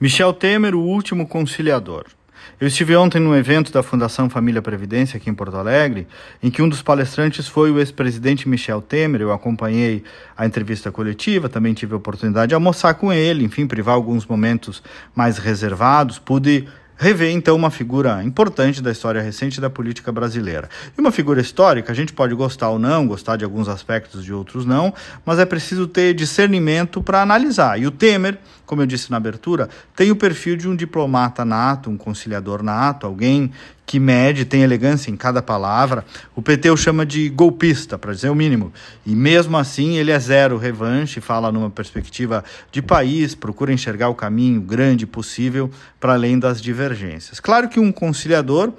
Michel Temer, o último conciliador. Eu estive ontem num evento da Fundação Família Previdência aqui em Porto Alegre, em que um dos palestrantes foi o ex-presidente Michel Temer. Eu acompanhei a entrevista coletiva, também tive a oportunidade de almoçar com ele, enfim, privar alguns momentos mais reservados. Pude rever então uma figura importante da história recente da política brasileira. E uma figura histórica, a gente pode gostar ou não, gostar de alguns aspectos, de outros não, mas é preciso ter discernimento para analisar. E o Temer, como eu disse na abertura, tem o perfil de um diplomata nato, um conciliador nato, alguém que mede, tem elegância em cada palavra. O PT o chama de golpista, para dizer o mínimo. E mesmo assim, ele é zero revanche, fala numa perspectiva de país, procura enxergar o caminho grande possível para além das divergências. Claro que um conciliador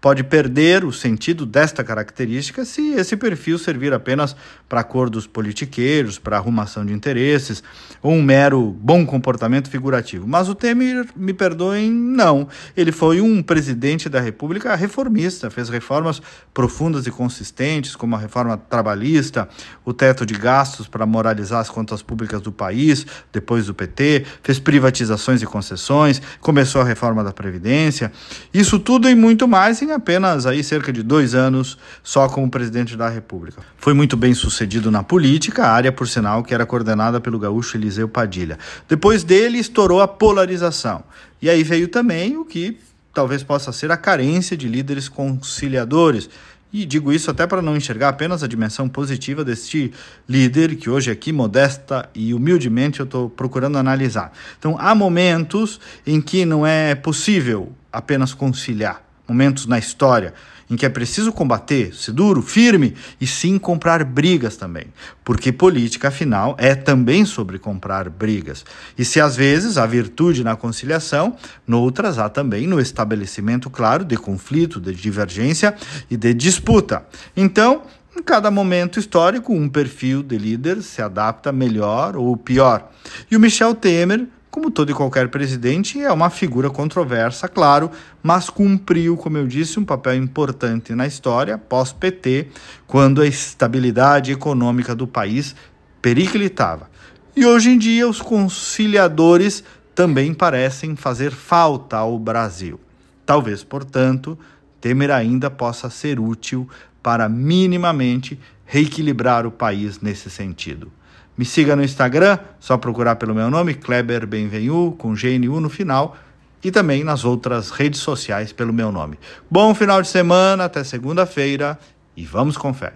pode perder o sentido desta característica se esse perfil servir apenas para acordos politiqueiros, para arrumação de interesses ou um mero bom comportamento figurativo. Mas o Temer, me perdoem, não. Ele foi um presidente da República reformista, fez reformas profundas e consistentes, como a reforma trabalhista, o teto de gastos para moralizar as contas públicas do país, depois do PT, fez privatizações e concessões, começou a reforma da Previdência. Isso tudo e muito mais em apenas aí cerca de dois anos só como presidente da República. Foi muito bem sucedido na política, área, por sinal, que era coordenada pelo gaúcho Eliseu Padilha. Depois dele estourou a polarização. E aí veio também o que talvez possa ser a carência de líderes conciliadores. E digo isso até para não enxergar apenas a dimensão positiva deste líder, que hoje aqui, modesta e humildemente, eu estou procurando analisar. Então, há momentos em que não é possível apenas conciliar momentos na história em que é preciso combater, ser duro, firme e sim comprar brigas também. Porque política, afinal, é também sobre comprar brigas. E se às vezes há virtude na conciliação, noutras há também no estabelecimento claro de conflito, de divergência e de disputa. Então, em cada momento histórico, um perfil de líder se adapta melhor ou pior. E o Michel Temer como todo e qualquer presidente, é uma figura controversa, claro, mas cumpriu, como eu disse, um papel importante na história pós-PT, quando a estabilidade econômica do país periclitava. E hoje em dia, os conciliadores também parecem fazer falta ao Brasil. Talvez, portanto, Temer ainda possa ser útil para minimamente reequilibrar o país nesse sentido. Me siga no Instagram, só procurar pelo meu nome, Kleber Benvenu, com GNU no final, e também nas outras redes sociais pelo meu nome. Bom final de semana, até segunda-feira e vamos com fé.